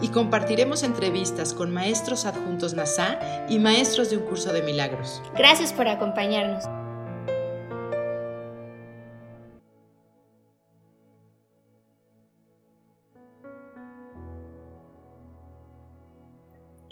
Y compartiremos entrevistas con maestros adjuntos NASA y maestros de un curso de milagros. Gracias por acompañarnos.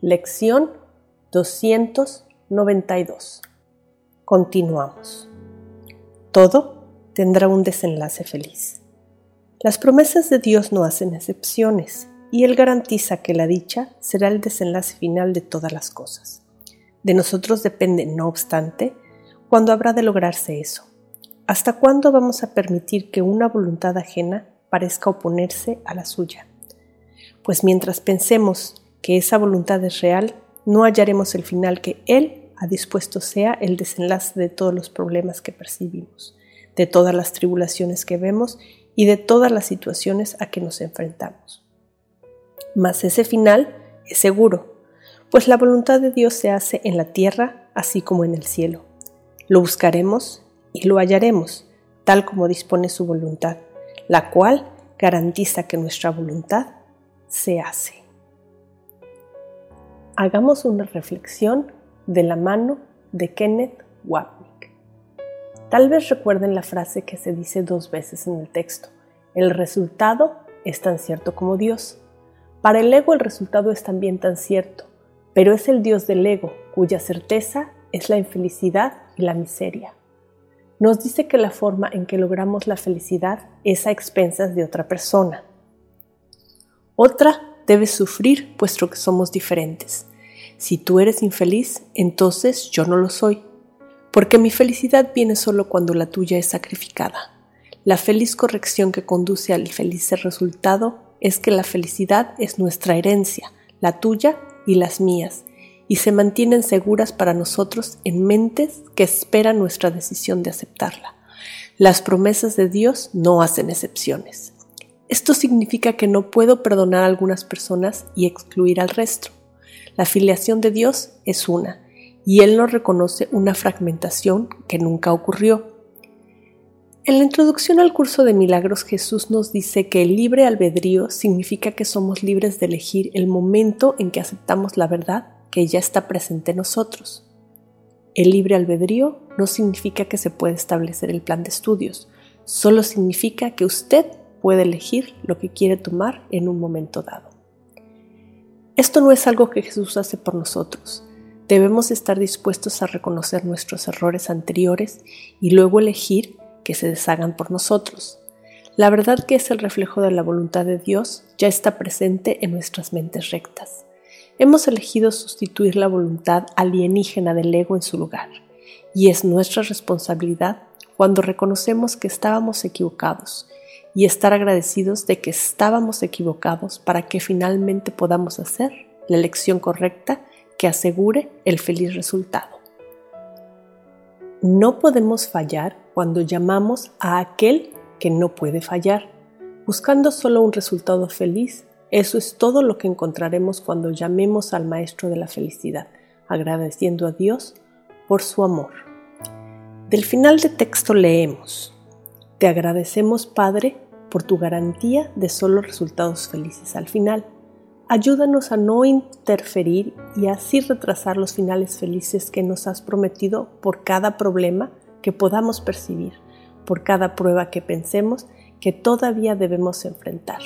Lección 292. Continuamos. Todo tendrá un desenlace feliz. Las promesas de Dios no hacen excepciones y Él garantiza que la dicha será el desenlace final de todas las cosas. De nosotros depende, no obstante, cuándo habrá de lograrse eso. ¿Hasta cuándo vamos a permitir que una voluntad ajena parezca oponerse a la suya? Pues mientras pensemos que esa voluntad es real, no hallaremos el final que Él ha dispuesto sea el desenlace de todos los problemas que percibimos, de todas las tribulaciones que vemos y de todas las situaciones a que nos enfrentamos. Mas ese final es seguro, pues la voluntad de Dios se hace en la tierra así como en el cielo. Lo buscaremos y lo hallaremos, tal como dispone su voluntad, la cual garantiza que nuestra voluntad se hace hagamos una reflexión de la mano de Kenneth Wapnick. Tal vez recuerden la frase que se dice dos veces en el texto. El resultado es tan cierto como Dios. Para el ego el resultado es también tan cierto, pero es el Dios del ego cuya certeza es la infelicidad y la miseria. Nos dice que la forma en que logramos la felicidad es a expensas de otra persona. Otra debes sufrir puesto que somos diferentes. Si tú eres infeliz, entonces yo no lo soy, porque mi felicidad viene solo cuando la tuya es sacrificada. La feliz corrección que conduce al feliz resultado es que la felicidad es nuestra herencia, la tuya y las mías, y se mantienen seguras para nosotros en mentes que esperan nuestra decisión de aceptarla. Las promesas de Dios no hacen excepciones. Esto significa que no puedo perdonar a algunas personas y excluir al resto. La filiación de Dios es una, y Él no reconoce una fragmentación que nunca ocurrió. En la introducción al curso de milagros Jesús nos dice que el libre albedrío significa que somos libres de elegir el momento en que aceptamos la verdad que ya está presente en nosotros. El libre albedrío no significa que se puede establecer el plan de estudios, solo significa que usted puede elegir lo que quiere tomar en un momento dado. Esto no es algo que Jesús hace por nosotros. Debemos estar dispuestos a reconocer nuestros errores anteriores y luego elegir que se deshagan por nosotros. La verdad que es el reflejo de la voluntad de Dios ya está presente en nuestras mentes rectas. Hemos elegido sustituir la voluntad alienígena del ego en su lugar, y es nuestra responsabilidad cuando reconocemos que estábamos equivocados y estar agradecidos de que estábamos equivocados para que finalmente podamos hacer la elección correcta que asegure el feliz resultado. No podemos fallar cuando llamamos a aquel que no puede fallar, buscando solo un resultado feliz. Eso es todo lo que encontraremos cuando llamemos al Maestro de la Felicidad, agradeciendo a Dios por su amor. Del final de texto leemos, Te agradecemos, Padre, por tu garantía de solo resultados felices al final. Ayúdanos a no interferir y así retrasar los finales felices que nos has prometido por cada problema que podamos percibir, por cada prueba que pensemos que todavía debemos enfrentar.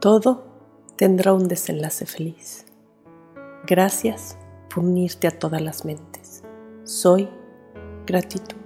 Todo tendrá un desenlace feliz. Gracias por unirte a todas las mentes. Soy gratitud.